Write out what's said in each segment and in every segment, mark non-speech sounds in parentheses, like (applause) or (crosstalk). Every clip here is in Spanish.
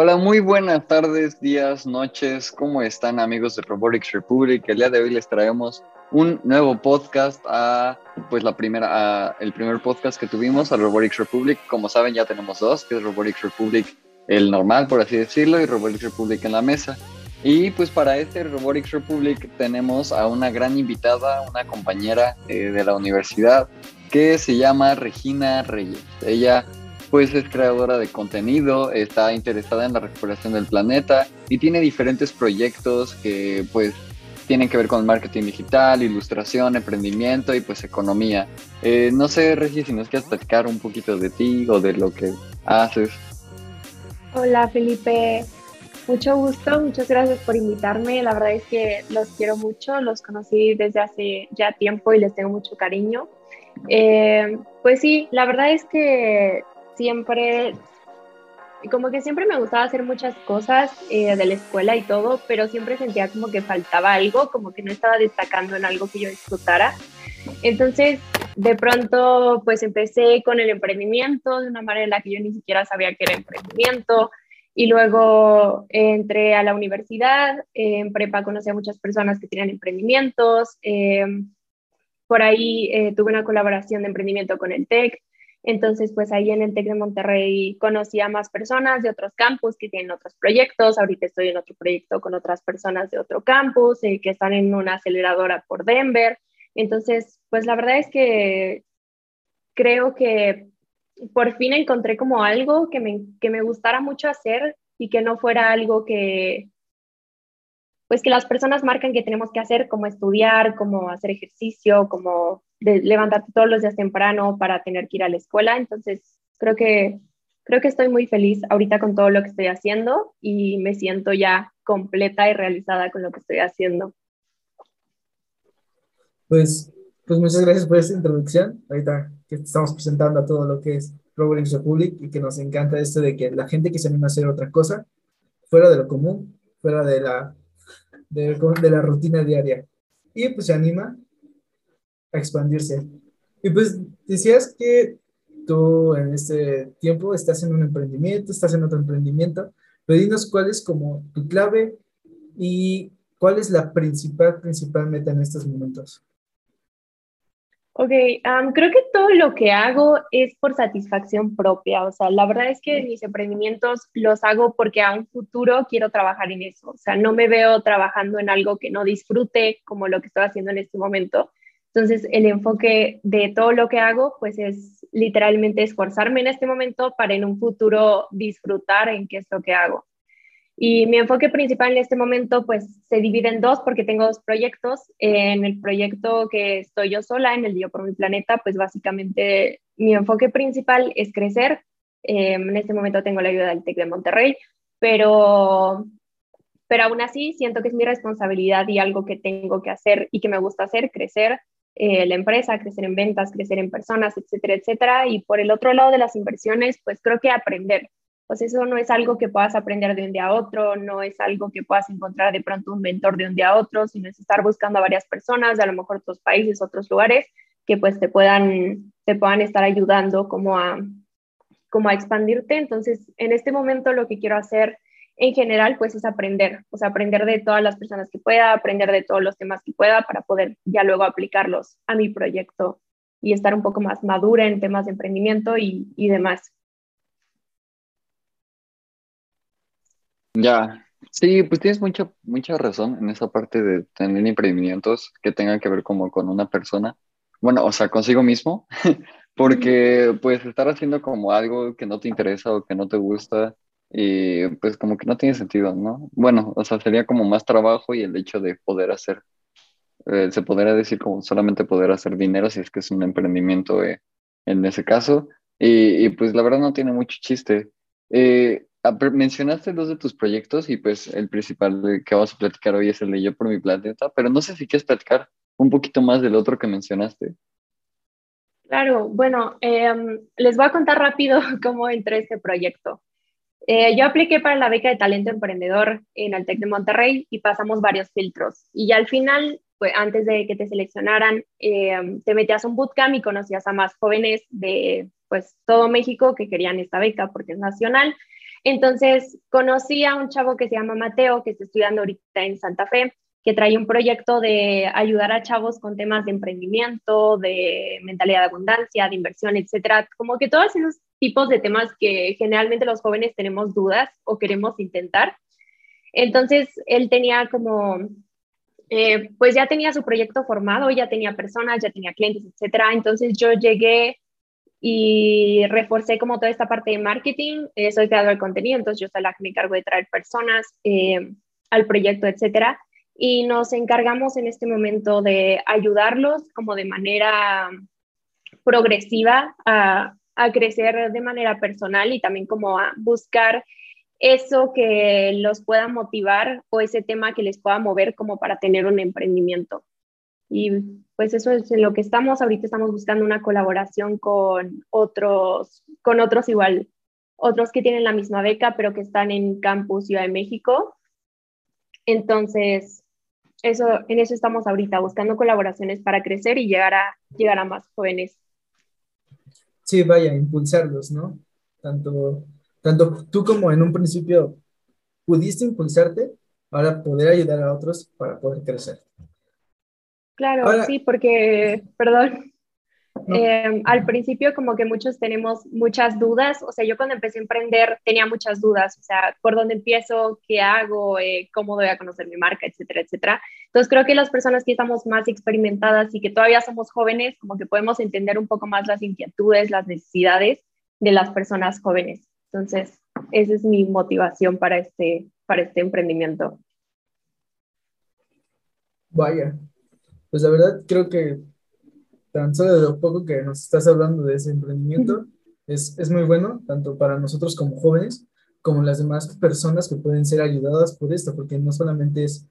Hola, muy buenas tardes, días, noches. ¿Cómo están amigos de Robotics Republic? El día de hoy les traemos un nuevo podcast a pues la primera el primer podcast que tuvimos a Robotics Republic. Como saben, ya tenemos dos, que es Robotics Republic el normal, por así decirlo, y Robotics Republic en la mesa. Y pues para este Robotics Republic tenemos a una gran invitada, una compañera eh, de la universidad que se llama Regina Reyes. Ella pues es creadora de contenido, está interesada en la recuperación del planeta y tiene diferentes proyectos que pues tienen que ver con marketing digital, ilustración, emprendimiento y pues economía. Eh, no sé, Regi, si nos quieres platicar un poquito de ti o de lo que haces. Hola, Felipe. Mucho gusto, muchas gracias por invitarme. La verdad es que los quiero mucho, los conocí desde hace ya tiempo y les tengo mucho cariño. Eh, pues sí, la verdad es que siempre, como que siempre me gustaba hacer muchas cosas eh, de la escuela y todo, pero siempre sentía como que faltaba algo, como que no estaba destacando en algo que yo disfrutara. Entonces, de pronto, pues empecé con el emprendimiento de una manera en la que yo ni siquiera sabía que era emprendimiento. Y luego entré a la universidad, en prepa conocí a muchas personas que tienen emprendimientos. Eh, por ahí eh, tuve una colaboración de emprendimiento con el TEC. Entonces, pues ahí en el TEC de Monterrey conocí a más personas de otros campus que tienen otros proyectos. Ahorita estoy en otro proyecto con otras personas de otro campus eh, que están en una aceleradora por Denver. Entonces, pues la verdad es que creo que por fin encontré como algo que me, que me gustara mucho hacer y que no fuera algo que, pues que las personas marcan que tenemos que hacer, como estudiar, como hacer ejercicio, como levantarte todos los días temprano para tener que ir a la escuela. Entonces, creo que, creo que estoy muy feliz ahorita con todo lo que estoy haciendo y me siento ya completa y realizada con lo que estoy haciendo. Pues, pues muchas gracias por esta introducción. Ahorita que estamos presentando a todo lo que es Robotics Republic y que nos encanta esto de que la gente que se anima a hacer otra cosa, fuera de lo común, fuera de la, de, de la rutina diaria, y pues se anima a expandirse. Y pues decías que tú en este tiempo estás en un emprendimiento, estás en otro emprendimiento, pero dinos cuál es como tu clave y cuál es la principal, principal meta en estos momentos. Ok, creo que todo lo que hago es por satisfacción propia. O sea, la verdad es que mis emprendimientos los hago porque a un futuro quiero trabajar en eso. O sea, no me veo trabajando en algo que no disfrute como lo que estoy haciendo en este momento. Entonces, el enfoque de todo lo que hago, pues es literalmente esforzarme en este momento para en un futuro disfrutar en qué es lo que hago. Y mi enfoque principal en este momento, pues se divide en dos porque tengo dos proyectos. En el proyecto que estoy yo sola, en el Yo por mi Planeta, pues básicamente mi enfoque principal es crecer. Em, en este momento tengo la ayuda del TEC de Monterrey, pero, pero aún así siento que es mi responsabilidad y algo que tengo que hacer y que me gusta hacer, crecer eh, la empresa, crecer en ventas, crecer en personas, etcétera, etcétera. Y por el otro lado de las inversiones, pues creo que aprender. Pues eso no es algo que puedas aprender de un día a otro, no es algo que puedas encontrar de pronto un mentor de un día a otro, sino es estar buscando a varias personas a lo mejor otros países, otros lugares, que pues te puedan, te puedan estar ayudando como a, como a expandirte. Entonces, en este momento lo que quiero hacer en general, pues es aprender, o sea, aprender de todas las personas que pueda, aprender de todos los temas que pueda para poder ya luego aplicarlos a mi proyecto y estar un poco más madura en temas de emprendimiento y, y demás. Ya, sí, pues tienes mucha, mucha razón en esa parte de tener emprendimientos que tengan que ver como con una persona, bueno, o sea, consigo mismo, (laughs) porque pues estar haciendo como algo que no te interesa o que no te gusta, y pues como que no tiene sentido, ¿no? Bueno, o sea, sería como más trabajo y el hecho de poder hacer, eh, se podría decir como solamente poder hacer dinero si es que es un emprendimiento eh, en ese caso, y, pues la verdad no tiene mucho chiste. Eh, mencionaste dos de tus proyectos y pues el principal que vamos a platicar hoy es el de Yo por mi planeta, pero no sé si quieres platicar un poquito más del otro que mencionaste. Claro, bueno, em, les voy a contar rápido (laughs) cómo entré este proyecto. Eh, yo apliqué para la beca de talento emprendedor en el TEC de Monterrey y pasamos varios filtros. Y ya al final, pues antes de que te seleccionaran, eh, te metías a un bootcamp y conocías a más jóvenes de pues todo México que querían esta beca porque es nacional. Entonces conocí a un chavo que se llama Mateo, que está estudiando ahorita en Santa Fe, que trae un proyecto de ayudar a chavos con temas de emprendimiento, de mentalidad de abundancia, de inversión, etcétera. Como que todos esos tipos de temas que generalmente los jóvenes tenemos dudas o queremos intentar. Entonces, él tenía como, eh, pues ya tenía su proyecto formado, ya tenía personas, ya tenía clientes, etcétera. Entonces, yo llegué y reforcé como toda esta parte de marketing. Eh, soy creador de contenido, entonces yo soy la que me encargo de traer personas eh, al proyecto, etcétera. Y nos encargamos en este momento de ayudarlos como de manera progresiva a, a crecer de manera personal y también como a buscar eso que los pueda motivar o ese tema que les pueda mover como para tener un emprendimiento. Y pues eso es en lo que estamos. Ahorita estamos buscando una colaboración con otros, con otros igual, otros que tienen la misma beca, pero que están en Campus Ciudad de México. Entonces, eso, en eso estamos ahorita, buscando colaboraciones para crecer y llegar a, llegar a más jóvenes sí, vaya, impulsarlos, ¿no? Tanto, tanto tú como en un principio pudiste impulsarte, ahora poder ayudar a otros para poder crecer. Claro, sí, porque, perdón, Em, al principio como que muchos tenemos muchas dudas, o sea, yo cuando empecé a emprender tenía muchas dudas, o sea, por dónde empiezo, qué hago, eh, cómo voy a conocer mi marca, etcétera, etcétera. Entonces creo que las personas que estamos más experimentadas y que todavía somos jóvenes, como que podemos entender un poco más las inquietudes, las necesidades de las personas jóvenes. Entonces, esa es mi motivación para este, para este emprendimiento. Vaya, pues la verdad creo que tan solo de lo poco que nos estás hablando de ese emprendimiento, es, es muy bueno, tanto para nosotros como jóvenes, como las demás personas que pueden ser ayudadas por esto, porque no solamente es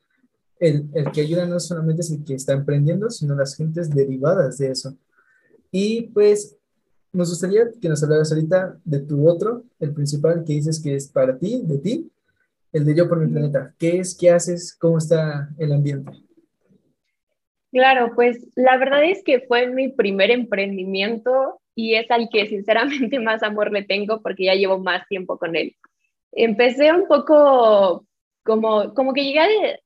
el, el, que ayuda, no solamente es el que está emprendiendo, sino las gentes derivadas de eso. Y pues nos gustaría que nos hablaras ahorita de tu otro, el principal que dices que es para ti, de ti, el de Yo por mi planeta. ¿Qué es? ¿Qué haces? ¿Cómo está el ambiente? Claro, pues la verdad es que fue mi primer emprendimiento y es al que sinceramente (laughs) más amor le tengo porque ya llevo más tiempo con él. Empecé un poco como, como que llegué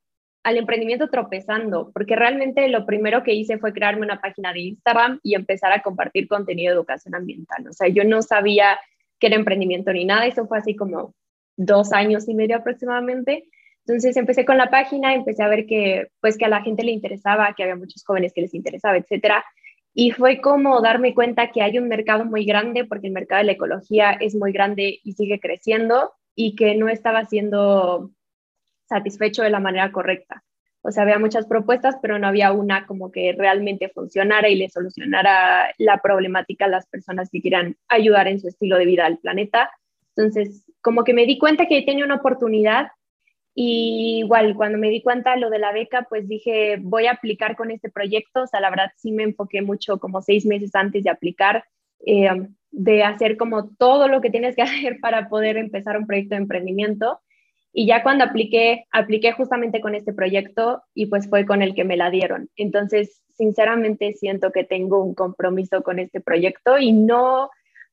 al emprendimiento tropezando, porque realmente lo primero que hice fue crearme una página de Instagram y empezar a compartir contenido de educación ambiental. O sea, yo no sabía que era emprendimiento ni nada, eso fue así como dos años y medio aproximadamente. Entonces empecé con la página, empecé a ver que, pues, que a la gente le interesaba, que había muchos jóvenes que les interesaba, etcétera. Y fue como darme cuenta que hay un mercado muy grande, porque el mercado de la ecología es muy grande y sigue creciendo, y que no estaba siendo satisfecho de la manera correcta. O sea, había muchas propuestas, pero no había una como que realmente funcionara y le solucionara la problemática a las personas que quieran ayudar en su estilo de vida al planeta. Entonces, como que me di cuenta que tenía una oportunidad y igual, cuando me di cuenta lo de la beca, pues dije, voy a aplicar con este proyecto. O sea, la verdad sí me enfoqué mucho, como seis meses antes de aplicar, eh, de hacer como todo lo que tienes que (laughs) hacer para poder empezar un proyecto de emprendimiento. Y ya cuando apliqué, apliqué justamente con este proyecto y pues fue con el que me la dieron. Entonces, sinceramente siento que tengo un compromiso con este proyecto y no,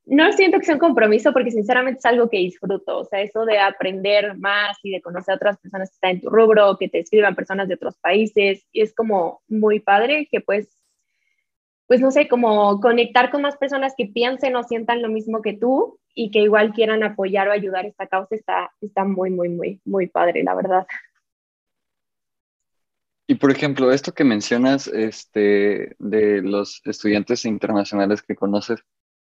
no siento que sea un compromiso porque sinceramente es algo que disfruto, o sea, eso de aprender más y de conocer a otras personas que están en tu rubro, que te escriban personas de otros países, y es como muy padre que pues, pues no sé, como conectar con más personas que piensen o sientan lo mismo que tú y que igual quieran apoyar o ayudar esta causa está, está muy, muy, muy, muy padre, la verdad. Y por ejemplo, esto que mencionas este, de los estudiantes internacionales que conoces,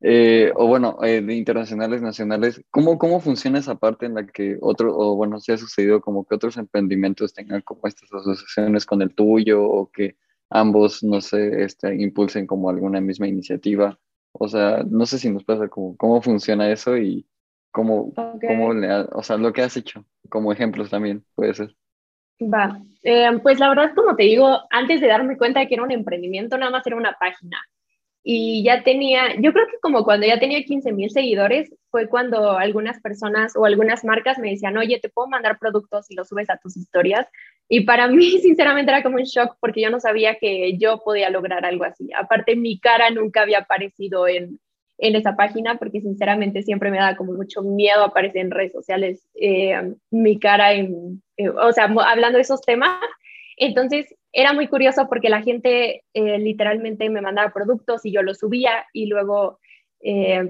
eh, o bueno, eh, de internacionales, nacionales, ¿cómo, ¿cómo funciona esa parte en la que otro, o bueno, si ha sucedido como que otros emprendimientos tengan como estas asociaciones con el tuyo o que ambos, no sé, este, impulsen como alguna misma iniciativa? O sea, no sé si nos pasa como, cómo funciona eso y cómo, cómo le o sea, lo que has hecho, como ejemplos también, puede ser. Va, eh, pues la verdad, como te digo, antes de darme cuenta de que era un emprendimiento, nada más era una página y ya tenía, yo creo que como cuando ya tenía 15 mil seguidores, fue cuando algunas personas o algunas marcas me decían, oye, te puedo mandar productos y los subes a tus historias. Y para (laughs) mí, sinceramente, era como un shock porque yo no sabía que yo podía lograr algo así. Aparte, mi cara nunca había aparecido en, en esa página porque sinceramente siempre me da como mucho miedo aparecer en redes sociales eh, mi cara, en, eh, o sea, hablando de esos temas. Entonces era muy curioso porque la gente eh, literalmente me mandaba productos y yo los subía y luego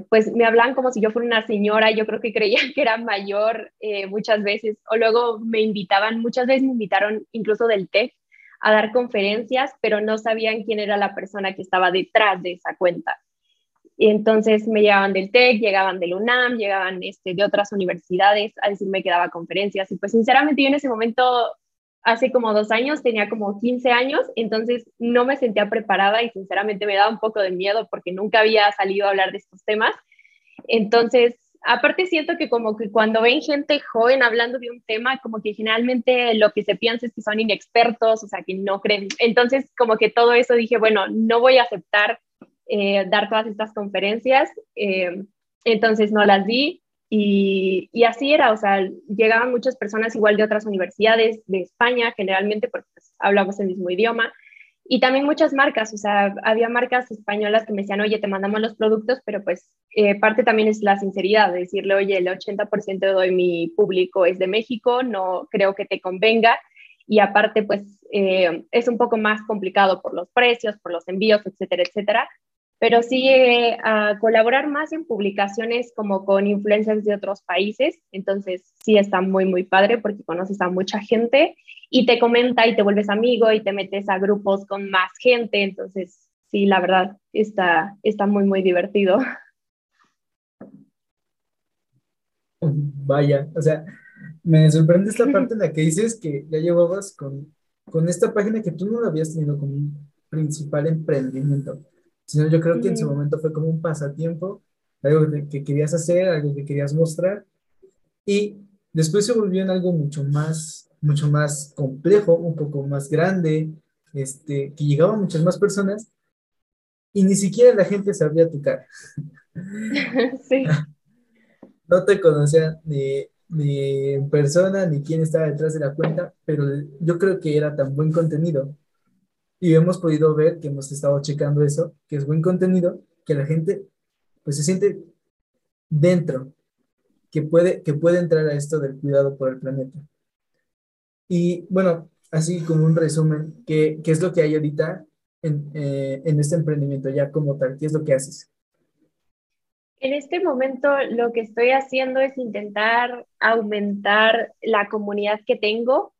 pues me hablan como si yo fuera una señora, yo creo que creían (laughs) que era mayor muchas veces o luego me invitaban, muchas veces me invitaron incluso del TEC a dar conferencias, pero no sabían quién era la persona que estaba detrás de esa cuenta. Y entonces me llegaban del TEC, llegaban del UNAM, llegaban este, de otras universidades a decirme que daba conferencias. Y pues sinceramente yo en ese momento, hace como dos años, tenía como 15 años, entonces no me sentía preparada y sinceramente me daba un poco de miedo porque nunca había salido a hablar de estos temas. Entonces, aparte siento que como que cuando ven gente joven hablando de un tema, como que generalmente lo que se piensa es que son inexpertos, o sea, que no creen. Entonces, como que todo eso dije, bueno, no voy a aceptar eh, dar todas estas conferencias, eh, entonces no las di y, así era, o sea, llegaban muchas personas igual de otras universidades de España, generalmente porque pues, hablamos el mismo idioma, y también muchas marcas, o sea, había marcas españolas que me decían, oye, te mandamos los productos, pero pues eh, parte también es la sinceridad, de decirle, oye, el 80% de mi público es de México, no creo que te convenga, y aparte pues es un poco más complicado por los precios, por los envíos, etcétera, etcétera, pero sí llegué a colaborar más en publicaciones como con influencers de otros países, entonces sí está muy, muy padre porque conoces a mucha gente y te comenta y te vuelves amigo y te metes a grupos con más gente, entonces sí, la verdad está, está muy, muy divertido. Vaya, o sea, me sorprende esta parte en la que dices que ya llevabas con, con esta página que tú no la habías tenido como un principal emprendimiento sino yo creo que en su momento fue como un pasatiempo, algo que querías hacer, algo que querías mostrar, y después se volvió en algo mucho más, mucho más complejo, un poco más grande, este, que llegaba a muchas más personas, y ni siquiera la gente sabía tu cara. (laughs) Sí. (laughs) No te conocía ni, ni en persona, ni quién estaba detrás de la cuenta, pero yo creo que era tan buen contenido y hemos podido ver que hemos estado checando eso, que es buen contenido, que la gente pues se siente dentro, que puede, que puede entrar a esto del cuidado por el planeta. Y bueno, así como un resumen, ¿qué, qué es lo que hay ahorita en, eh, en este emprendimiento ya como tal? ¿Qué es lo que haces? En este momento lo que estoy haciendo es intentar aumentar la comunidad que tengo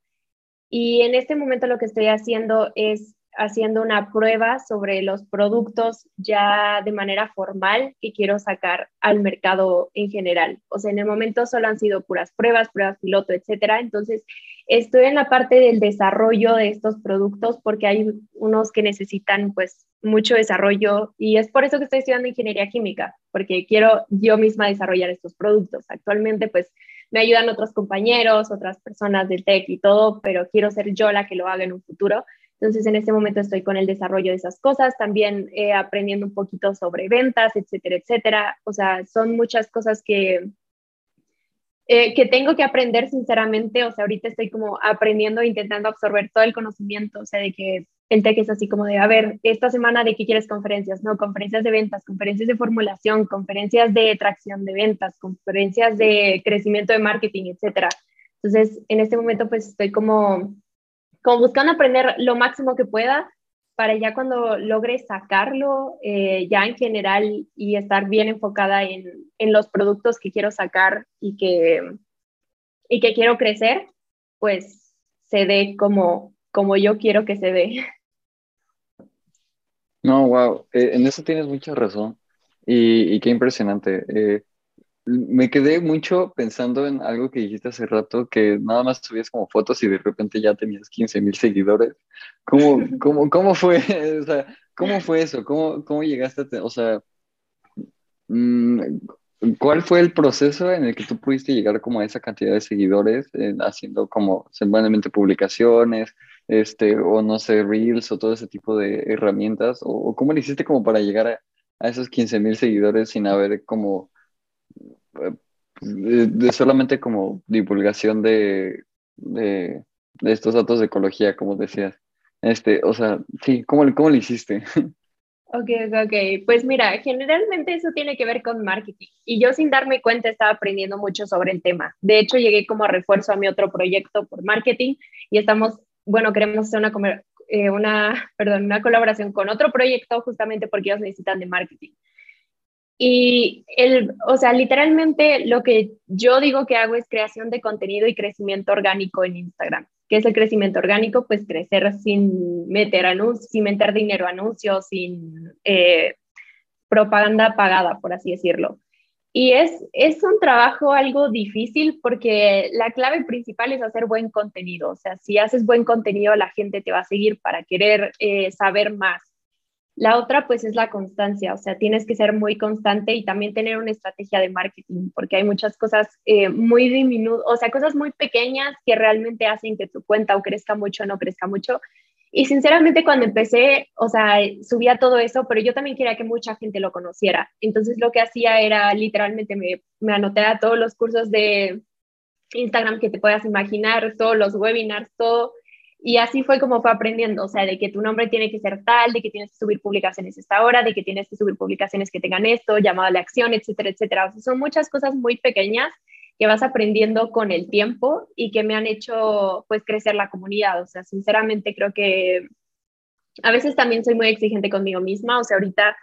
y en este momento lo que estoy haciendo es haciendo una prueba sobre los productos ya de manera formal que quiero sacar al mercado en general. O sea, en el momento solo han sido puras pruebas, pruebas piloto, etcétera. Entonces, estoy en la parte del desarrollo de estos productos porque hay unos que necesitan pues mucho desarrollo y es por eso que estoy estudiando ingeniería química, porque quiero yo misma desarrollar estos productos. Actualmente pues me ayudan otros compañeros, otras personas del TEC y todo, pero quiero ser yo la que lo haga en un futuro. Entonces, en este momento estoy con el desarrollo de esas cosas, también eh, aprendiendo un poquito sobre ventas, etcétera, etcétera. O sea, son muchas cosas que, eh, que tengo que aprender sinceramente. O sea, ahorita estoy como aprendiendo, intentando absorber todo el conocimiento, o sea, de que el TEC es así como de, a ver, esta semana de qué quieres conferencias, no, conferencias de ventas, conferencias de formulación, conferencias de tracción de ventas, conferencias de crecimiento de marketing, etcétera. Entonces, en este momento pues estoy como como buscando aprender lo máximo que pueda para ya cuando logre sacarlo eh, ya en general y estar bien enfocada en, en, los productos que quiero sacar y que, y que quiero crecer, pues se dé como, como yo quiero que se dé. No, wow, eh, en eso tienes mucha razón y, y qué impresionante. Eh, me quedé mucho pensando en algo que dijiste hace rato, que nada más subías como fotos y de repente ya tenías 15 mil seguidores. ¿Cómo, (laughs) cómo, cómo fue? (laughs) O sea, ¿cómo fue eso? ¿Cómo, cómo llegaste a, o sea, mm, cuál fue el proceso en el que tú pudiste llegar como a esa cantidad de seguidores, haciendo como semanalmente publicaciones, este, o no sé, reels o todo ese tipo de herramientas? ¿O, cómo le hiciste como para llegar a, a esos 15 mil seguidores sin haber como de, solamente como divulgación de, de, estos datos de ecología, como decías. Este, o sea, sí, ¿cómo, cómo lo hiciste? Ok, ok, pues mira, generalmente eso tiene que ver con marketing y yo sin darme cuenta estaba aprendiendo mucho sobre el tema. De hecho, llegué como refuerzo a mi otro proyecto por marketing y estamos, bueno, queremos hacer una, eh, una, (laughs) perdón, una colaboración con otro proyecto justamente porque ellos necesitan de marketing. Y el, o sea, literalmente lo que yo digo que hago es creación de contenido y crecimiento orgánico en Instagram. ¿Qué es el crecimiento orgánico? Pues crecer sin meter anuncios, sin meter dinero anuncios, sin eh, propaganda pagada, por así decirlo. Y es, es un trabajo algo difícil porque la clave principal es hacer buen contenido. O sea, si haces buen contenido, la gente te va a seguir para querer eh, saber más. La otra, pues, es la constancia, o sea, tienes que ser muy constante y también tener una estrategia de marketing, porque hay muchas cosas eh, muy diminutas, o sea, cosas muy pequeñas que realmente hacen que tu cuenta o crezca mucho o no crezca mucho. Y sinceramente, cuando empecé, o sea, subía todo eso, pero yo también quería que mucha gente lo conociera. Entonces, lo que hacía era literalmente me, me anoté a todos los cursos de Instagram que te puedas imaginar, todos los webinars, todo y así fue como fue aprendiendo, o sea, de que tu nombre tiene que ser tal, de que tienes que subir publicaciones esta hora, de que tienes que subir publicaciones que tengan esto, llamado a la acción, etcétera, etcétera. O sea, son muchas cosas muy pequeñas que vas aprendiendo con el tiempo y que me han hecho pues crecer la comunidad. O sea, sinceramente creo que a veces también soy muy exigente conmigo misma. O sea, ahorita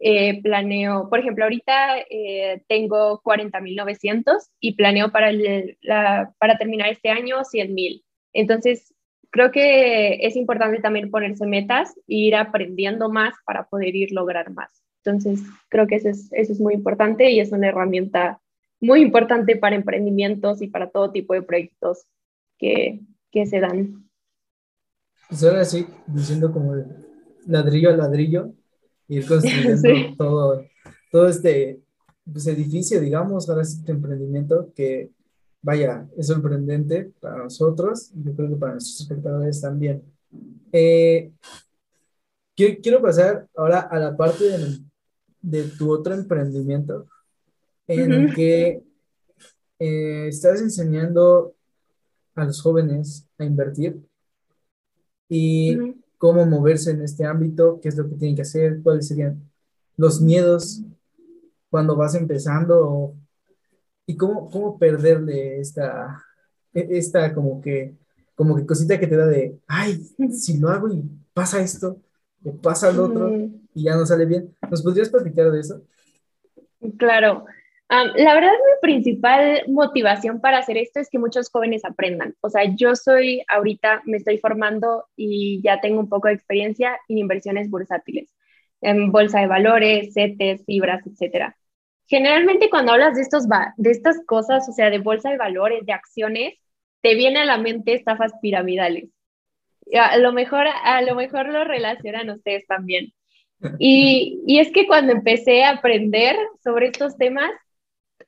eh, planeo, por ejemplo, ahorita eh, tengo 40.900 y planeo para, la, para terminar este año 100.000. Entonces, creo que es importante también ponerse metas e ir aprendiendo más para poder ir lograr más. Entonces, creo que eso es, eso es muy importante y es una herramienta muy importante para emprendimientos y para todo tipo de proyectos que, que se dan. Pues ahora sí, diciendo como ladrillo a ladrillo, ir construyendo (laughs) todo, todo este pues, edificio, digamos, ahora este emprendimiento que vaya, es sorprendente para nosotros y yo creo que para nuestros espectadores también. Eh, quiero pasar ahora a la parte de, tu otro emprendimiento, en el que eh, estás enseñando a los jóvenes a invertir y cómo moverse en este ámbito, qué es lo que tienen que hacer, cuáles serían los miedos cuando vas empezando y cómo, cómo perderle esta, e, esta como que, como que cosita que te da de, ay, (laughs) si lo hago y pasa esto, o pasa lo otro, y ya no sale bien. ¿Nos podrías platicar de eso? Claro. la verdad, mi principal motivación para hacer esto es que muchos jóvenes aprendan. O sea, yo soy ahorita, me estoy formando y ya tengo un poco de experiencia en inversiones bursátiles, en bolsa de valores, CETES, fibras, etcétera generalmente cuando hablas de, estos, de estas cosas, o sea, de bolsa de valores, de acciones, te viene a la mente estafas piramidales. A lo mejor, a lo, mejor lo relacionan ustedes también. Y, y es que cuando empecé a aprender sobre estos temas,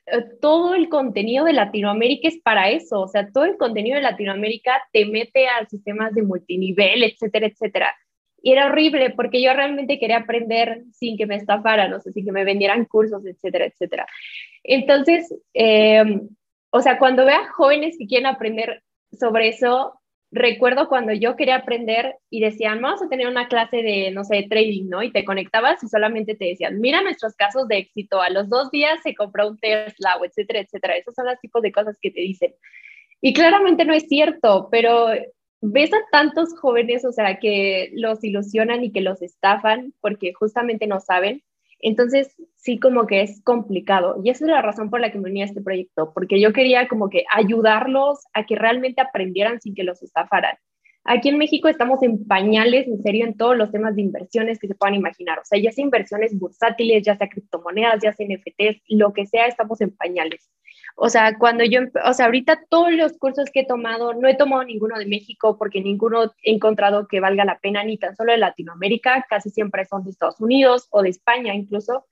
eh, todo el contenido de Latinoamérica es para eso, o sea, todo el contenido de Latinoamérica te mete a sistemas de multinivel, etcétera, etcétera. Y era horrible porque yo realmente quería aprender sin que me estafaran, o sea, sin que me vendieran cursos, etcétera, etcétera. Entonces, em, o sea, cuando vea jóvenes que quieren aprender sobre eso, recuerdo cuando yo quería aprender y decían, vamos a tener una clase de, no sé, trading, ¿no? Y te conectabas y solamente te decían, mira nuestros casos de éxito, a los dos días se compró un Tesla, o etcétera, etcétera. Esos son los tipos de cosas que te dicen. Y claramente no es cierto, pero ves a tantos jóvenes, o sea, que los ilusionan y que los estafan porque justamente no saben. Entonces, sí, como que es complicado. Y esa es la razón por la que me uní a este proyecto, porque yo quería como que ayudarlos a que realmente aprendieran sin que los estafaran. Aquí en México estamos en pañales, en serio, en todos los temas de inversiones que se puedan imaginar. O sea, ya sea inversiones bursátiles, ya sea criptomonedas, ya sea NFTs, lo que sea, estamos en pañales. O sea, cuando yo, o sea, ahorita todos los cursos que he tomado, no he tomado ninguno de México porque ninguno he encontrado que valga la pena, ni tan solo de Latinoamérica, casi siempre son de Estados Unidos o de España incluso.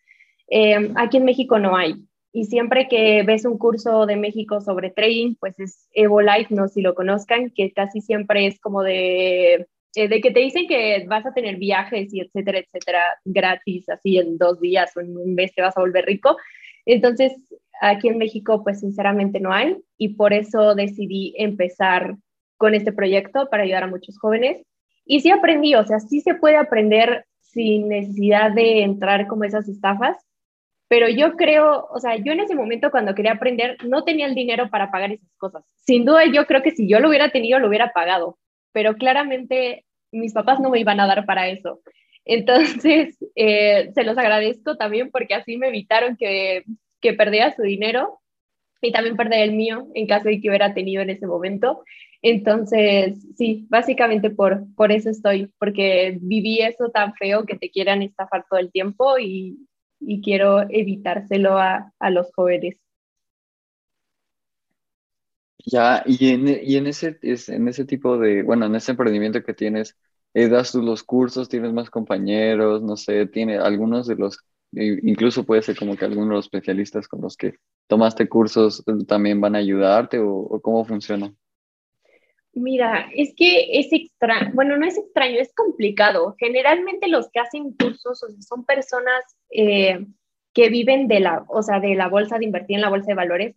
Em, aquí en México no hay. Y siempre que ves un curso de México sobre trading, pues es Evo Life, no si lo conozcan, que casi siempre es como de, eh, de que te dicen que vas a tener viajes y etcétera, etcétera, gratis, así en dos días o en un mes te vas a volver rico. Entonces, Aquí en México, pues sinceramente no hay y por eso decidí empezar con este proyecto para ayudar a muchos jóvenes. Y sí aprendí, o sea, sí se puede aprender sin necesidad de entrar como esas estafas. Pero yo creo, o sea, yo en ese momento cuando quería aprender no tenía el dinero para pagar esas cosas. Sin duda yo creo que si yo lo hubiera tenido, lo hubiera pagado. Pero claramente mis papás no me iban a dar para eso. Entonces, (laughs) eh, se los agradezco también porque así me evitaron que, que perdiera su dinero y también perder el mío en caso de que hubiera tenido en ese momento. Entonces, sí, básicamente por, por eso estoy, porque viví eso tan feo que te quieran estafar todo el tiempo y, y quiero evitárselo a, a, los jóvenes. Ya, y en, y en, ese, en ese tipo de, bueno, en ese emprendimiento que tienes, eh, das tú los cursos, tienes más compañeros, no sé, tiene algunos de los, incluso puede ser como que algunos especialistas con los que tomaste cursos eh, también van a ayudarte o, cómo funciona. Mira, es que es extraño, bueno, no es extraño, es complicado. Generalmente los que hacen cursos son personas eh, que viven de la, o sea, de la bolsa, de invertir en la bolsa de valores,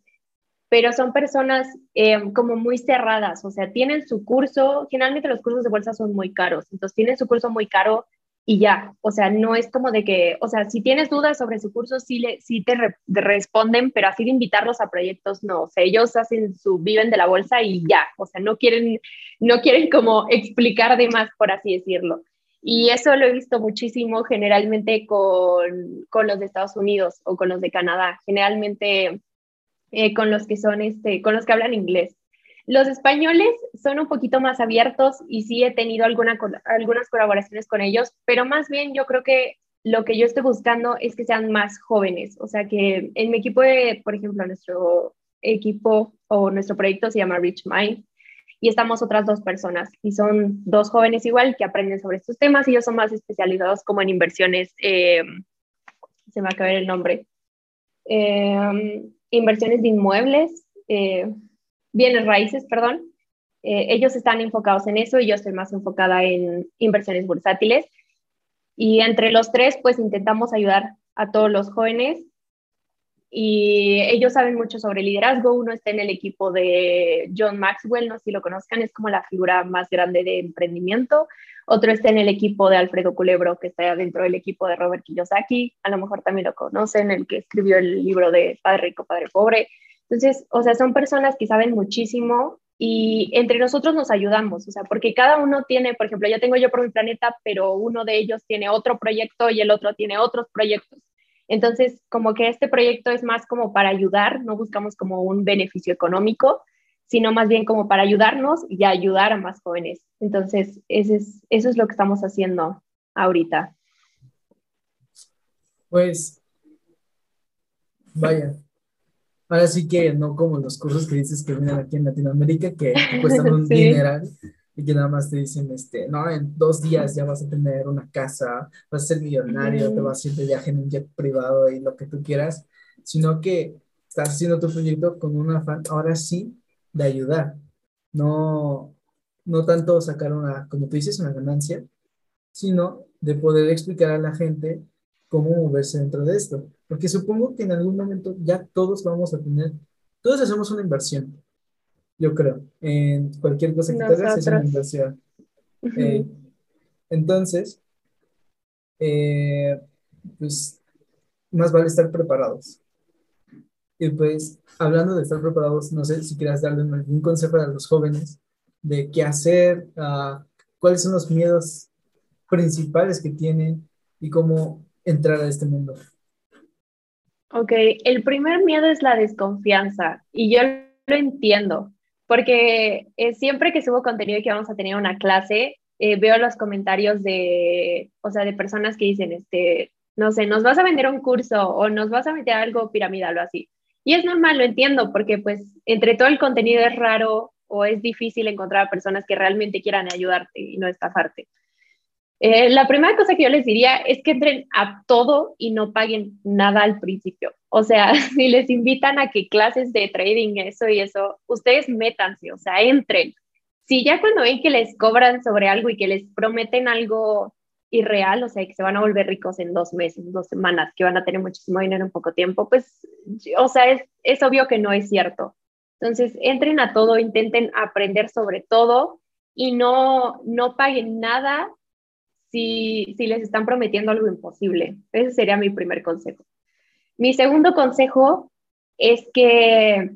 pero son personas eh, como muy cerradas, o sea, tienen su curso, generalmente los cursos de bolsa son muy caros, entonces tienen su curso muy caro y ya, o sea, no es como de que, o sea, si tienes dudas sobre su curso, sí, le, sí te, responden, pero así de invitarlos a proyectos, no, o sea, ellos hacen su, viven de la bolsa y ya, o sea, no quieren, no quieren como explicar de más, por así decirlo. Y eso lo he visto muchísimo generalmente con, con los de Estados Unidos o con los de Canadá. Generalmente eh, con los que son, este, con los que hablan inglés. Los españoles son un poquito más abiertos y sí he tenido alguna, algunas colaboraciones con ellos, pero más bien yo creo que lo que yo estoy buscando es que sean más jóvenes, o sea que en mi equipo, de, por ejemplo, nuestro equipo o nuestro proyecto se llama Rich Mind y estamos otras dos personas y son dos jóvenes igual que aprenden sobre estos temas y ellos son más especializados como en inversiones, eh, se me acaba el nombre, eh, inversiones de inmuebles, eh, bienes raíces, perdón. Eh, ellos están enfocados en eso y yo estoy más enfocada en inversiones bursátiles. Y entre los tres, pues intentamos ayudar a todos los jóvenes y ellos saben mucho sobre liderazgo. Uno está en el equipo de John Maxwell, no sé si lo conozcan, es como la figura más grande de emprendimiento. Otro está en el equipo de Alfredo Culebro, que está dentro del equipo de Robert Kiyosaki. A lo mejor también lo conocen, el que escribió el libro de Padre Rico, Padre Pobre. Entonces, o sea, son personas que saben muchísimo y entre nosotros nos ayudamos, o sea, porque cada uno tiene, por ejemplo, ya tengo yo por mi planeta, pero uno de ellos tiene otro proyecto y el otro tiene otros proyectos. Entonces, como que este proyecto es más como para ayudar, no buscamos como un beneficio económico, sino más bien como para ayudarnos y ayudar a más jóvenes. Entonces, ese es, eso es lo que estamos haciendo ahorita. Pues, vaya, ahora sí que no como los cursos que dices que vienen aquí en Latinoamérica, que (laughs) cuestan un dineral y que nada más te dicen, este, no, en dos días ya vas a tener una casa, vas a ser millonario, te vas a ir de viaje en un jet privado y lo que tú quieras, sino que estás haciendo tu proyecto con un afán, ahora sí, de ayudar, no, no tanto sacar una, como tú dices, una ganancia, sino de poder explicar a la gente cómo moverse dentro de esto. Porque supongo que en algún momento ya todos vamos a tener, todos hacemos una inversión yo creo. En cualquier cosa que te hagas es una inversión. Eh, entonces, eh, pues más vale estar preparados. Y pues, hablando de estar preparados, no sé si quieras darle algún consejo a los jóvenes de qué hacer, uh, cuáles son los miedos principales que tienen y cómo entrar a este mundo. Ok, el primer miedo es la desconfianza y yo lo entiendo porque eh, siempre que subo contenido y que vamos a tener una clase, eh, veo los comentarios de, o sea, de personas que dicen, este, no sé, nos vas a vender un curso o nos vas a meter algo piramidal o así. Y es normal, lo entiendo, porque pues entre todo el contenido es raro o es difícil encontrar a personas que realmente quieran ayudarte y no estafarte. Eh, la primera cosa que yo les diría es que entren a todo y no paguen nada al principio. O sea, (laughs) si les invitan a que clases de trading, eso y eso, ustedes métanse, o sea, entren. Si ya cuando ven que les cobran sobre algo y que les prometen algo irreal, o sea, que se van a volver ricos en dos meses, dos semanas, que van a tener muchísimo dinero en poco tiempo, pues, o sea, es, es obvio que no es cierto. Entonces, entren a todo, intenten aprender sobre todo y no, no paguen nada si, si les están prometiendo algo imposible. Ese sería mi primer consejo. Mi segundo consejo es que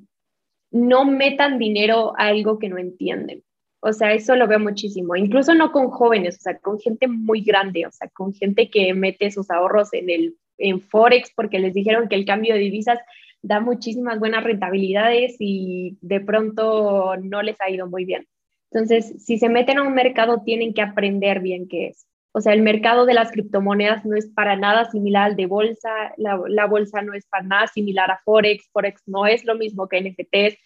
no metan dinero a algo que no entienden. O sea, eso lo veo muchísimo, incluso no con jóvenes, o sea, con gente muy grande, o sea, con gente que mete sus ahorros en el en Forex porque les dijeron que el cambio de divisas da muchísimas buenas rentabilidades y de pronto no les ha ido muy bien. Entonces, si se meten a un mercado, tienen que aprender bien qué es. O sea, el mercado de las criptomonedas no es para nada similar al de bolsa, la, bolsa no es para nada similar a Forex, Forex no es lo mismo que NFTs,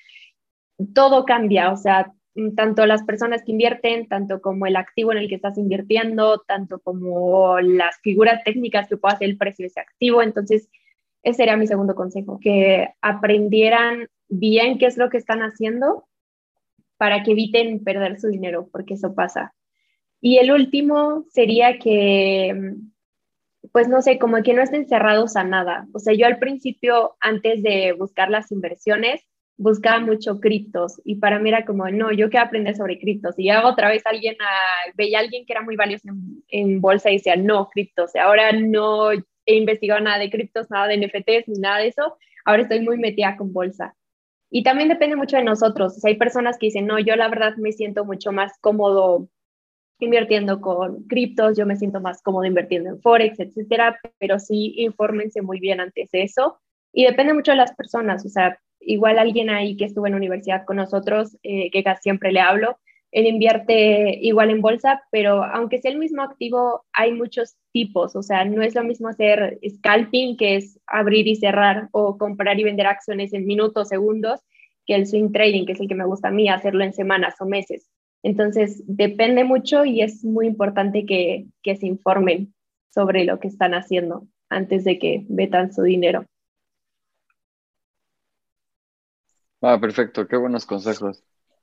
todo cambia, o sea, tanto las personas que invierten, tanto como el activo en el que estás invirtiendo, tanto como las figuras técnicas que puede hacer el precio de ese activo. Entonces, ese sería mi segundo consejo, que aprendieran bien qué es lo que están haciendo para que eviten perder su dinero, porque eso pasa. Y el último sería que, pues no sé, como que no estén cerrados a nada. O sea, yo al principio, antes de buscar las inversiones, buscaba mucho criptos y para mí era como, no, yo quiero aprender sobre criptos. Y ya otra vez alguien, ah, veía a alguien que era muy valioso en, en bolsa y decía, no, criptos. Ahora no he investigado nada de criptos, nada de NFTs, ni nada de eso. Ahora estoy muy metida con bolsa. Y también depende mucho de nosotros. hay personas que dicen, no, yo la verdad me siento mucho más cómodo invirtiendo con criptos, yo me siento más cómodo invirtiendo en Forex, etcétera, pero sí infórmense muy bien antes de eso. Y depende mucho de las personas, o sea, igual alguien ahí que estuvo en universidad con nosotros, eh, que casi siempre le hablo, él invierte igual en bolsa, pero aunque sea el mismo activo, hay muchos tipos, o sea, no es lo mismo hacer scalping, que es abrir y cerrar, o comprar y vender acciones en minutos, segundos, que el swing trading, que es el que me gusta a mí, hacerlo en semanas o meses. Entonces, depende mucho y es muy importante que, que se informen sobre lo que están haciendo antes de que metan su dinero. Ah, perfecto, qué buenos consejos.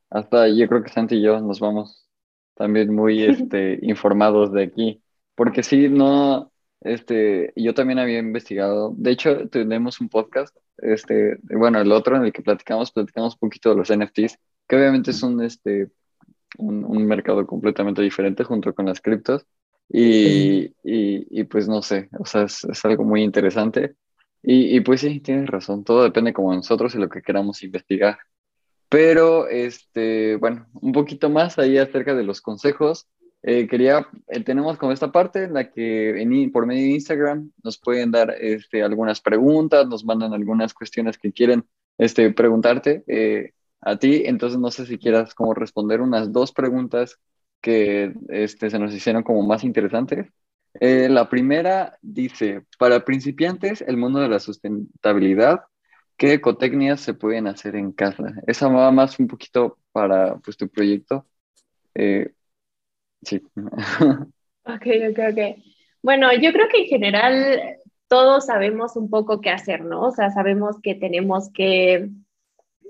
Hasta yo creo que Santi y yo nos vamos también muy este, (laughs) informados de aquí, porque sí, no, este, yo también había investigado, de hecho tenemos un podcast, este, bueno, el otro en el que platicamos, platicamos un poquito de los NFTs, que obviamente es un, este, un, un mercado completamente diferente junto con las criptos, y, y, y pues no sé, o sea, es, es algo muy interesante. Y, y, pues sí, tienes razón, todo depende como de nosotros y lo que queramos investigar. Pero, este, bueno, un poquito más ahí acerca de los consejos. Eh, quería, eh, tenemos como esta parte en la que en, por medio de Instagram nos pueden dar este, algunas preguntas, nos mandan algunas cuestiones que quieren este, preguntarte eh, a ti. Entonces, no sé si quieras como responder unas dos preguntas que este, se nos hicieron como más interesantes. la primera dice, para principiantes, el mundo de la sustentabilidad ¿Qué ecotecnias se pueden hacer en casa? Esa va más un poquito para pues, tu proyecto. Eh, sí. (laughs) Ok, ok, ok. Bueno, yo creo que en general todos sabemos un poco qué hacer, ¿no? O sea, sabemos que tenemos que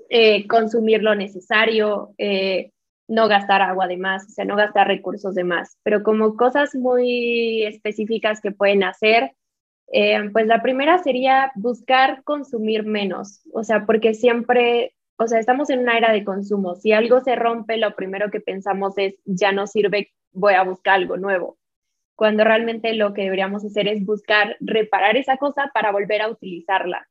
eh, consumir lo necesario, eh, no gastar agua de más, o sea, no gastar recursos de más, pero como cosas muy específicas que pueden hacer, eh, pues la primera sería buscar consumir menos, o sea, porque siempre, o sea, estamos en una era de consumo. Si algo se rompe, lo primero que pensamos es, ya no sirve, voy a buscar algo nuevo. Cuando realmente lo que deberíamos hacer es buscar reparar esa cosa para volver a utilizarla.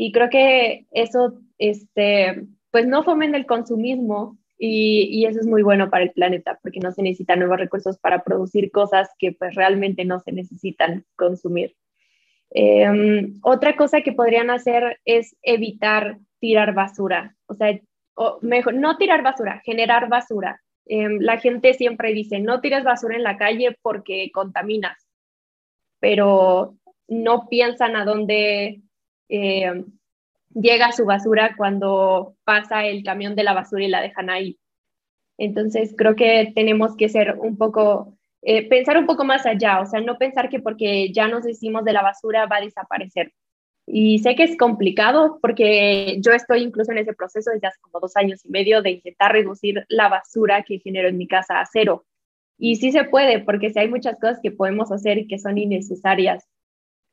Y creo que eso, este, pues no fomenta el consumismo y, y, eso es muy bueno para el planeta porque no se necesitan nuevos recursos para producir cosas que pues realmente no se necesitan consumir. Em, otra cosa que podrían hacer es evitar tirar basura, o sea, mejor, no tirar basura, generar basura. Em, la gente siempre dice, no tires basura en la calle porque contaminas, pero no piensan a dónde em, llega su basura cuando pasa el camión de la basura y la dejan ahí. Entonces, creo que tenemos que ser un poco eh, pensar un poco más allá, o sea, no pensar que porque ya nos decimos de la basura va a desaparecer. Y sé que es complicado porque yo estoy incluso en ese proceso desde hace como dos años y medio de intentar reducir la basura que genero en mi casa a cero. Y sí se puede, porque sí hay muchas cosas que podemos hacer que son innecesarias.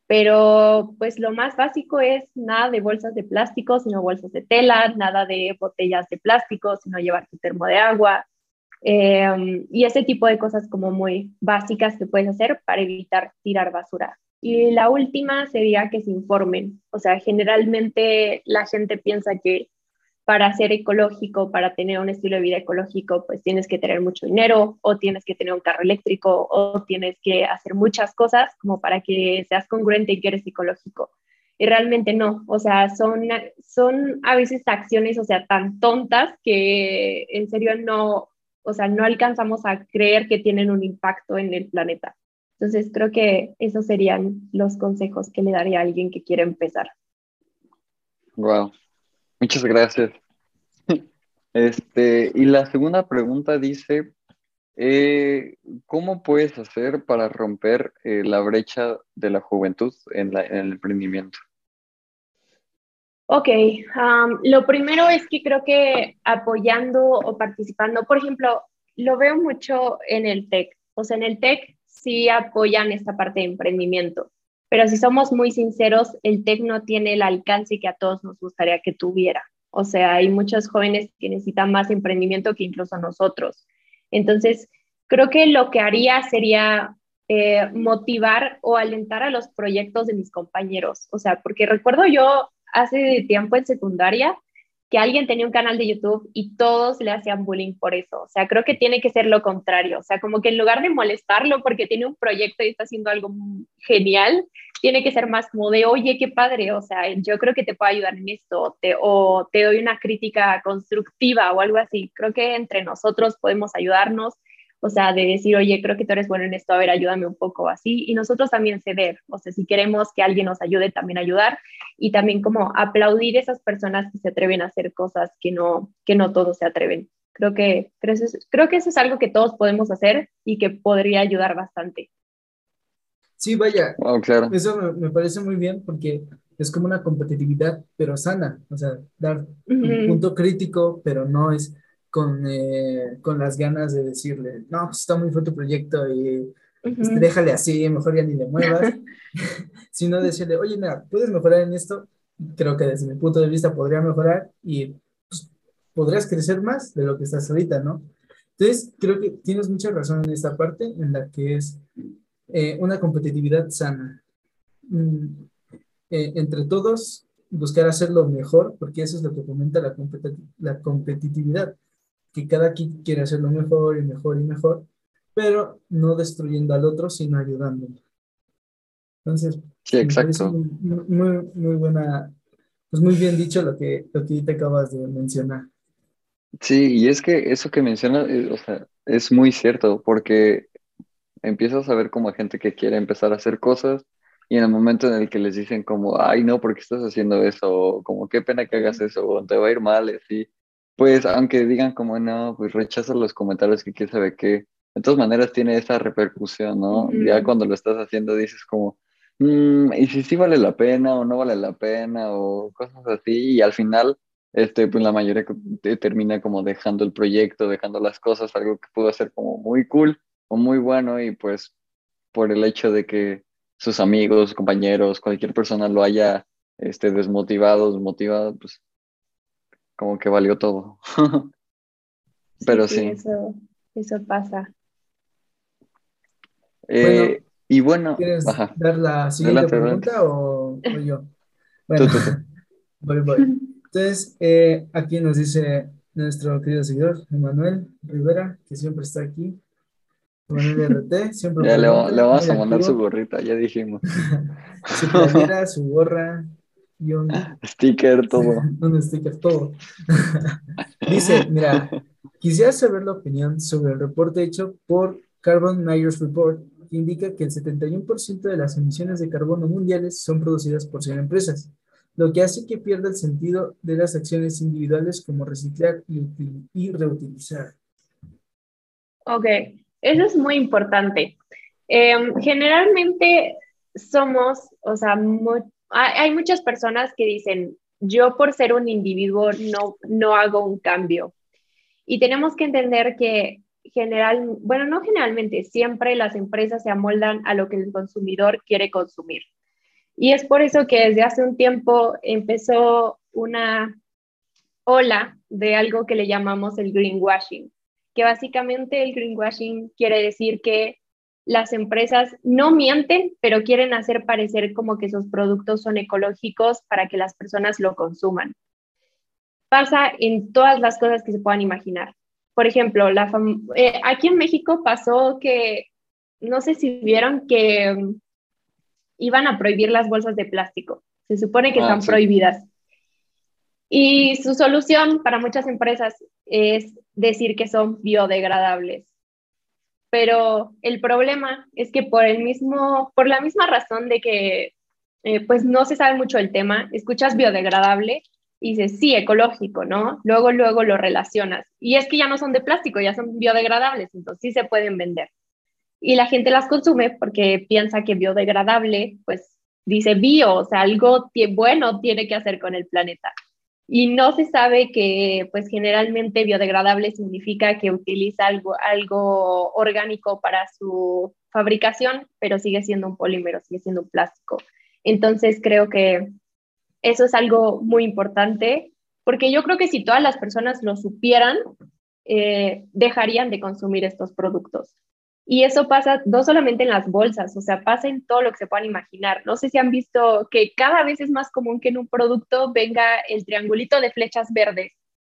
Pero pues lo más básico es nada de bolsas de plástico, sino bolsas de tela, nada de botellas de plástico, sino llevar tu termo de agua, Em, y ese tipo de cosas como muy básicas que puedes hacer para evitar tirar basura. Y la última sería que se informen. O sea, generalmente la gente piensa que para ser ecológico, para tener un estilo de vida ecológico, pues tienes que tener mucho dinero o tienes que tener un carro eléctrico o tienes que hacer muchas cosas como para que seas congruente y que eres ecológico. Y realmente no, o sea, son, son a veces acciones, o sea, tan tontas que en serio no, o sea, no alcanzamos a creer que tienen un impacto en el planeta. Entonces, creo que esos serían los consejos que le daría a alguien que quiere empezar. Wow, muchas gracias. (laughs) Este, y la segunda pregunta dice, eh, ¿cómo puedes hacer para romper eh, la brecha de la juventud en, en el emprendimiento? Ok, lo primero es que creo que apoyando o participando, por ejemplo, lo veo mucho en el TEC. O sea, en el TEC sí apoyan esta parte de emprendimiento, pero si somos muy sinceros, el TEC no tiene el alcance que a todos nos gustaría que tuviera. O sea, hay muchos jóvenes que necesitan más emprendimiento que incluso nosotros. Entonces, creo que lo que haría sería eh, motivar o alentar a los proyectos de mis compañeros. O sea, porque recuerdo yo hace tiempo en secundaria que alguien tenía un canal de YouTube y todos le hacían bullying por eso. O sea, creo que tiene que ser lo contrario. O sea, como que en lugar de molestarlo porque tiene un proyecto y está haciendo algo genial, tiene que ser más como de, oye, qué padre. O sea, yo creo que te puedo ayudar en esto te, o te doy una crítica constructiva o algo así. Creo que entre nosotros podemos ayudarnos o sea, de decir, oye, creo que tú eres bueno en esto, a ver, ayúdame un poco así, y nosotros también ceder, o sea, si queremos que alguien nos ayude, también ayudar, y también como aplaudir a esas personas que se atreven a hacer cosas que no, que no todos se atreven. Creo que, creo, creo que eso es algo que todos podemos hacer y que podría ayudar bastante. Sí, vaya, claro. eso me, parece muy bien porque es como una competitividad, pero sana, o sea, dar un punto crítico, pero no es con, eh, con las ganas de decirle, no, pues, está muy fuerte tu proyecto y este, déjale así, mejor ya ni le muevas, (laughs) (laughs) sino decirle, oye, mira, puedes mejorar en esto, creo que desde mi punto de vista podría mejorar y pues, podrías crecer más de lo que estás ahorita, ¿no? Entonces, creo que tienes mucha razón en esta parte, en la que es eh, una competitividad sana. Mm, eh, entre todos, buscar hacerlo mejor, porque eso es lo que fomenta la, la competitividad que cada quien quiere hacerlo mejor y mejor y mejor, pero no destruyendo al otro, sino ayudándolo. Entonces, sí, exacto. Muy, muy, buena, pues muy bien dicho lo que, lo que te acabas de mencionar. Sí, y es que eso que mencionas, eh, o sea, es muy cierto, porque empiezas a ver como gente que quiere empezar a hacer cosas y en el momento en el que les dicen como, ay, no, ¿por qué estás haciendo eso? O como, qué pena que hagas eso, o te va a ir mal, así pues aunque digan como no, pues rechaza los comentarios que quién sabe qué, de todas maneras tiene esa repercusión, ¿no? Ya cuando lo estás haciendo dices como, mm, ¿y si sí vale la pena o no vale la pena o cosas así? Y al final, este, pues la mayoría termina como dejando el proyecto, dejando las cosas, algo que pudo ser como muy cool o muy bueno y pues por el hecho de que sus amigos, compañeros, cualquier persona lo haya este, desmotivado, desmotivado, pues como que valió todo. (laughs) Pero sí. Eso, pasa. Eh, y bueno, ¿quieres dar la siguiente pregunta o, yo? (laughs) Bueno, (laughs) voy, voy. Entonces, eh, aquí nos dice nuestro querido seguidor, Emanuel Rivera, que siempre está aquí. Emanuel RT, siempre. Ya le, vamos a mandar su gorrita, ya dijimos. su playera, su gorra, y un sticker, (laughs) todo. un sticker, todo. (laughs) Dice, mira, quisiera saber la opinión sobre el reporte hecho por Carbon Myers Report, que indica que el 71% de las emisiones de carbono mundiales son producidas por 100 empresas, lo que hace que pierda el sentido de las acciones individuales como reciclar y, y reutilizar. Ok, eso es muy importante. Em, generalmente somos, o sea, muy, hay muchas personas que dicen, yo por ser un individuo no, no hago un cambio. Y tenemos que entender que general, bueno, no generalmente, siempre las empresas se amoldan a lo que el consumidor quiere consumir. Y es por eso que desde hace un tiempo empezó una ola de algo que le llamamos el greenwashing, que básicamente el greenwashing quiere decir que las empresas no mienten, pero quieren hacer parecer como que sus productos son ecológicos para que las personas lo consuman. Pasa en todas las cosas que se puedan imaginar. Por ejemplo, la eh, aquí en México pasó que, no sé si vieron que um, iban a prohibir las bolsas de plástico. Se supone que ah, están prohibidas. Y su solución para muchas empresas es decir que son biodegradables pero el problema es que por el mismo, por la misma razón de que eh, pues no se sabe mucho del tema, escuchas biodegradable y dices, sí, ecológico, ¿no? Luego, luego lo relacionas. Y es que ya no son de plástico, ya son biodegradables, entonces sí se pueden vender. Y la gente las consume porque piensa que biodegradable, pues dice bio, o sea, algo bueno tiene que hacer con el planeta. Y no se sabe que, pues generalmente biodegradable significa que utiliza algo, algo orgánico para su fabricación, pero sigue siendo un polímero, sigue siendo un plástico. Entonces creo que eso es algo muy importante, porque yo creo que si todas las personas lo supieran, eh, dejarían de consumir estos productos. Y eso pasa no solamente en las bolsas, o sea, pasa en todo lo que se puedan imaginar. No sé si han visto que cada vez es más común que en un producto venga el triangulito de flechas verdes,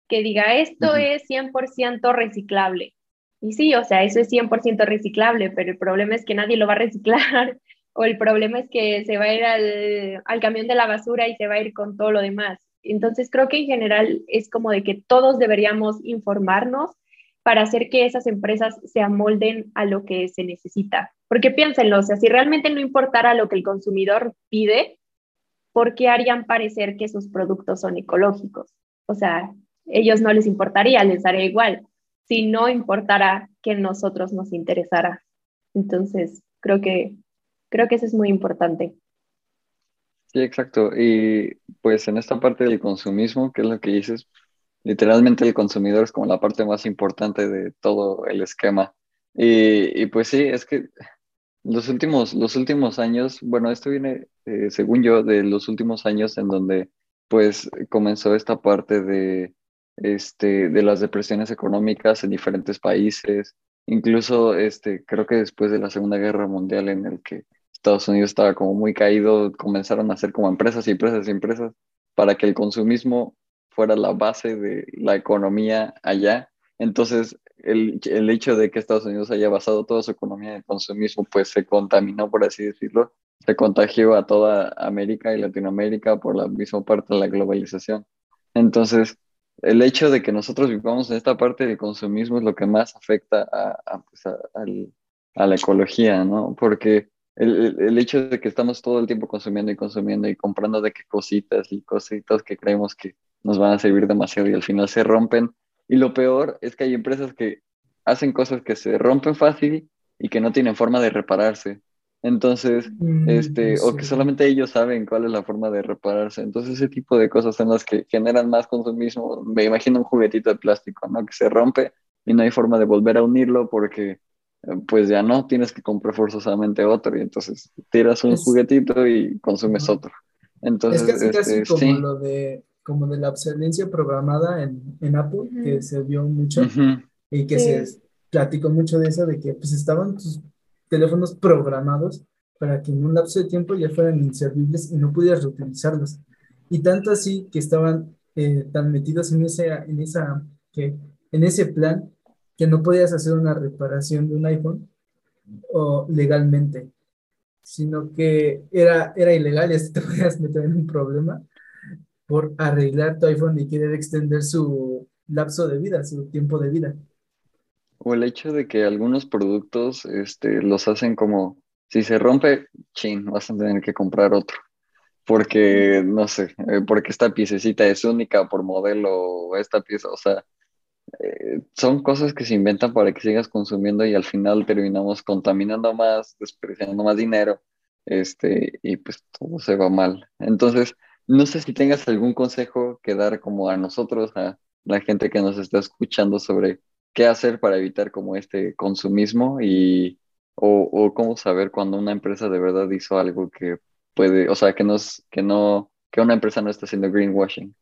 que diga esto es 100% reciclable. Y sí, o sea, eso es 100% reciclable, pero el problema es que nadie lo va a reciclar (laughs) o el problema es que se va a ir al, al camión de la basura y se va a ir con todo lo demás. Entonces creo que en general es como de que todos deberíamos informarnos para hacer que esas empresas se amolden a lo que se necesita. Porque piénsenlo, o sea, si realmente no importara lo que el consumidor pide, ¿por qué harían parecer que sus productos son ecológicos? O sea, ellos no les importaría, les daría igual, si no importara que nosotros nos interesara. Entonces, creo que, creo que eso es muy importante. Sí, exacto. Y pues en esta parte del consumismo, que es lo que dices, literalmente el consumidor es como la parte más importante de todo el esquema. Y, pues sí, es que los últimos, los últimos años, bueno, esto viene, eh, según yo, de los últimos años en donde pues comenzó esta parte de, este, de las depresiones económicas en diferentes países, incluso este, creo que después de la Segunda Guerra Mundial en el que Estados Unidos estaba como muy caído, comenzaron a hacer como empresas y empresas y empresas para que el consumismo fuera la base de la economía allá. Entonces, el, el, hecho de que Estados Unidos haya basado toda su economía en el consumismo, pues se contaminó, por así decirlo, se contagió a toda América y Latinoamérica por la misma parte de la globalización. Entonces, el hecho de que nosotros vivamos en esta parte del consumismo es lo que más afecta a, a, pues a la ecología, ¿no? Porque el, el, hecho de que estamos todo el tiempo consumiendo y consumiendo y comprando de qué cositas y cositas que creemos que nos van a servir demasiado y al final se rompen. Y lo peor es que hay empresas que hacen cosas que se rompen fácil y que no tienen forma de repararse. Entonces, mm, este, o que solamente ellos saben cuál es la forma de repararse. Entonces, ese tipo de cosas son las que generan más consumismo. Me imagino un juguetito de plástico, ¿no? Que se rompe y no hay forma de volver a unirlo porque, eh, pues ya no, tienes que comprar forzosamente otro y entonces tiras un juguetito y consumes otro. Entonces, es casi, casi este, como lo de como de la obsolescencia programada en, en Apple, que se vio mucho y que se platicó mucho de eso, de que pues estaban tus teléfonos programados para que en un lapso de tiempo ya fueran inservibles y no pudieras reutilizarlos. Y tanto así que estaban eh, tan metidos en, ese, en, esa, que, en ese plan que no podías hacer una reparación de un iPhone o legalmente, sino que era, era ilegal y hasta te podías meter en un problema por arreglar tu iPhone y querer extender su lapso de vida, su tiempo de vida. O el hecho de que algunos productos este, los hacen como, si se rompe, chin, vas a tener que comprar otro. Porque, no sé, eh, porque esta piececita es única por modelo, esta pieza, o sea, eh, son cosas que se inventan para que sigas consumiendo y al final terminamos contaminando más, desperdiciando más dinero, este, y pues todo se va mal. Entonces, no sé si tengas algún consejo que dar como a nosotros, a la gente que nos está escuchando sobre qué hacer para evitar como este consumismo y o, cómo saber cuando una empresa de verdad hizo algo que puede, o sea, que, nos, que no, que una empresa no está haciendo greenwashing.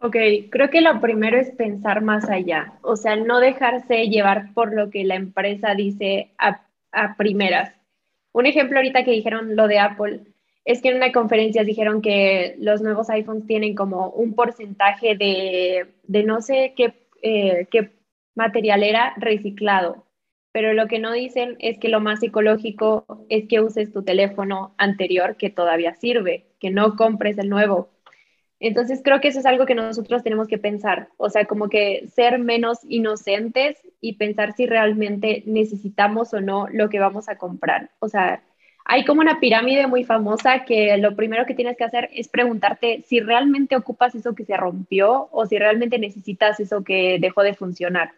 Ok, creo que lo primero es pensar más allá, o sea, no dejarse llevar por lo que la empresa dice a, a primeras. Un ejemplo ahorita que dijeron lo de Apple, es que en una conferencia dijeron que los nuevos iPhones tienen como un porcentaje de, de no sé qué, eh, qué material era reciclado, pero lo que no dicen es que lo más ecológico es que uses tu teléfono anterior que todavía sirve, que no compres el nuevo. Entonces creo que eso es algo que nosotros tenemos que pensar, o sea, como que ser menos inocentes y pensar si realmente necesitamos o no lo que vamos a comprar. O sea, hay como una pirámide muy famosa que lo primero que tienes que hacer es preguntarte si realmente ocupas eso que se rompió o si realmente necesitas eso que dejó de funcionar.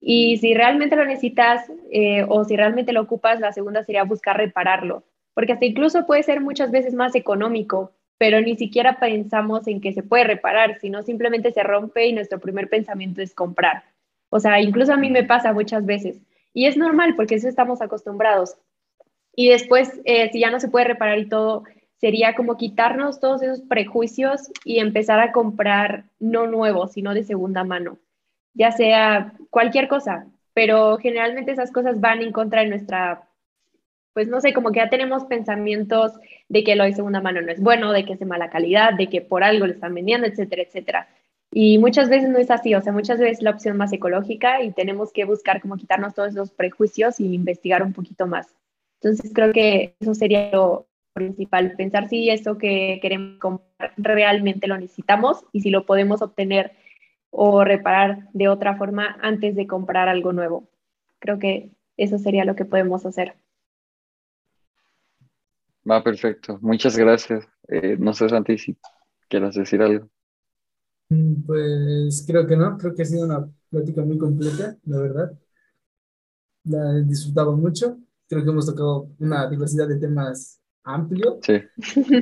Y si realmente lo necesitas eh, o si realmente lo ocupas, la segunda sería buscar repararlo, porque hasta incluso puede ser muchas veces más económico, pero ni siquiera pensamos en que se puede reparar, sino simplemente se rompe y nuestro primer pensamiento es comprar. O sea, incluso a mí me pasa muchas veces. Y es normal porque eso estamos acostumbrados. Y después, eh, si ya no se puede reparar y todo, sería como quitarnos todos esos prejuicios y empezar a comprar no nuevo, sino de segunda mano, ya sea cualquier cosa, pero generalmente esas cosas van en contra de nuestra, pues no sé, como que ya tenemos pensamientos de que lo de segunda mano no es bueno, de que es de mala calidad, de que por algo le están vendiendo, etcétera, etcétera. Y muchas veces no es así, o sea, muchas veces es la opción más ecológica y tenemos que buscar como quitarnos todos esos prejuicios y investigar un poquito más. Entonces creo que eso sería lo principal, pensar si eso que queremos comprar realmente lo necesitamos y si lo podemos obtener o reparar de otra forma antes de comprar algo nuevo. Creo que eso sería lo que podemos hacer. Va perfecto, muchas gracias. Eh, no sé, Santi, si quieras decir algo. Mm, pues creo que no, creo que ha sido una plática muy completa, la verdad. La he disfrutado mucho creo que hemos tocado una diversidad de temas amplio sí.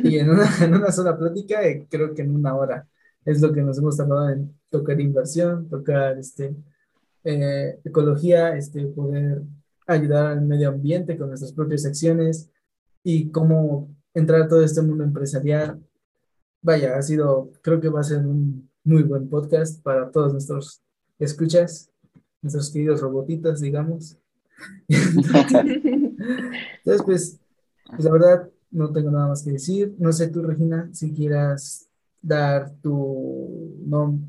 y en una, en una sola plática, eh, creo que en una hora es lo que nos hemos tardado en tocar inversión, tocar este, eh, ecología, este, poder ayudar al medio ambiente con nuestras propias acciones y cómo entrar a todo este mundo empresarial. Vaya, ha sido, creo que va a ser un muy buen podcast para todos nuestros escuchas, nuestros queridos robotitos, digamos. Entonces, pues, pues, la verdad, no tengo nada más que decir. No sé tú, Regina, si quieras dar tu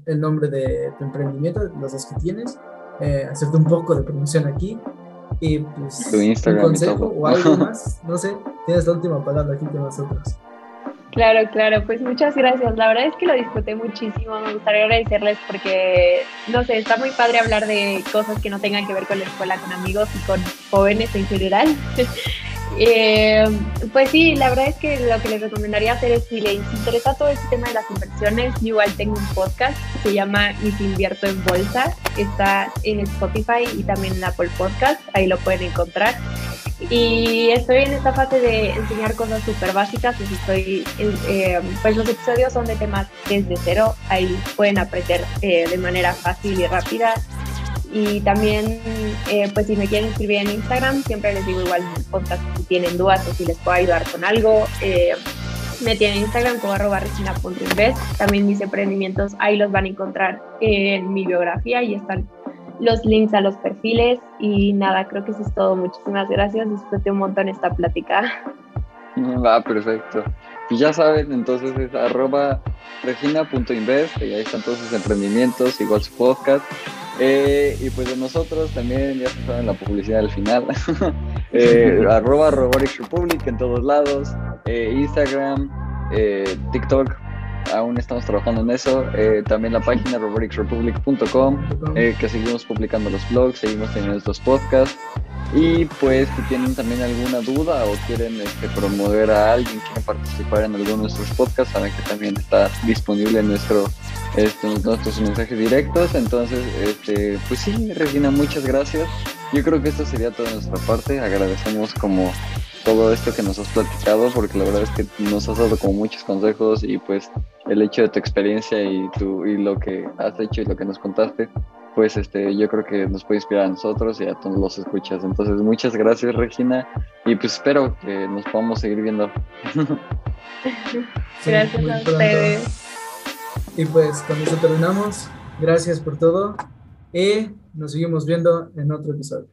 el nombre de tu emprendimiento, los dos que tienes, eh, hacerte un poco de promoción aquí y pues tu Instagram un consejo o algo (laughs) más, no sé, tienes la última palabra aquí con nosotros. Claro, claro, pues muchas gracias. La verdad es que lo disfruté muchísimo. Me gustaría agradecerles porque, no sé, está muy padre hablar de cosas que no tengan que ver con la escuela, con amigos y con jóvenes en general. (laughs) eh, pues sí, la verdad es que lo que les recomendaría hacer es si les interesa todo este tema de las inversiones, yo igual tengo un podcast que se llama Y si invierto en bolsa. Está en Spotify y también en Apple Podcast. Ahí lo pueden encontrar. Y estoy en esta fase de enseñar cosas súper básicas. Pues, estoy, eh, pues los episodios son de temas desde cero. Ahí pueden aprender eh, de manera fácil y rápida. Y también, eh, pues si me quieren escribir en Instagram, siempre les digo igual en podcast si tienen dudas o si les puedo ayudar con algo. me tienen en Instagram como arroba. También mis emprendimientos ahí los van a encontrar en mi biografía y están los links a los perfiles y nada, creo que eso es todo. Muchísimas gracias, disfruté un montón esta plática. (laughs) Va, perfecto. Y ya saben, entonces es arroba regina.invest, y ahí están todos sus emprendimientos, igual su podcast. Eh, y pues de nosotros también, ya se saben la publicidad al final, (laughs) eh, arroba Robotics Republic en todos lados, eh, Instagram, TikTok, aún estamos trabajando en eso. Eh, también la página roboticsrepublic.com, eh, que seguimos publicando los blogs, seguimos teniendo estos podcasts. Y pues si tienen también alguna duda o quieren este, promover a alguien, quieren participar en alguno de nuestros podcasts, saben que también está disponible en nuestro, este, nuestros mensajes directos. Entonces, este, pues sí, Regina, muchas gracias. Yo creo que esto sería toda nuestra parte. Agradecemos como todo esto que nos has platicado, porque la verdad es que nos has dado como muchos consejos y pues el hecho de tu experiencia y, tu, y lo que has hecho y lo que nos contaste, pues este, yo creo que nos puede inspirar a nosotros y a todos los escuchas. Entonces, muchas gracias Regina y pues espero que nos podamos seguir viendo. (laughs) gracias a ustedes. Y pues con eso terminamos. Gracias por todo y nos seguimos viendo en otro episodio.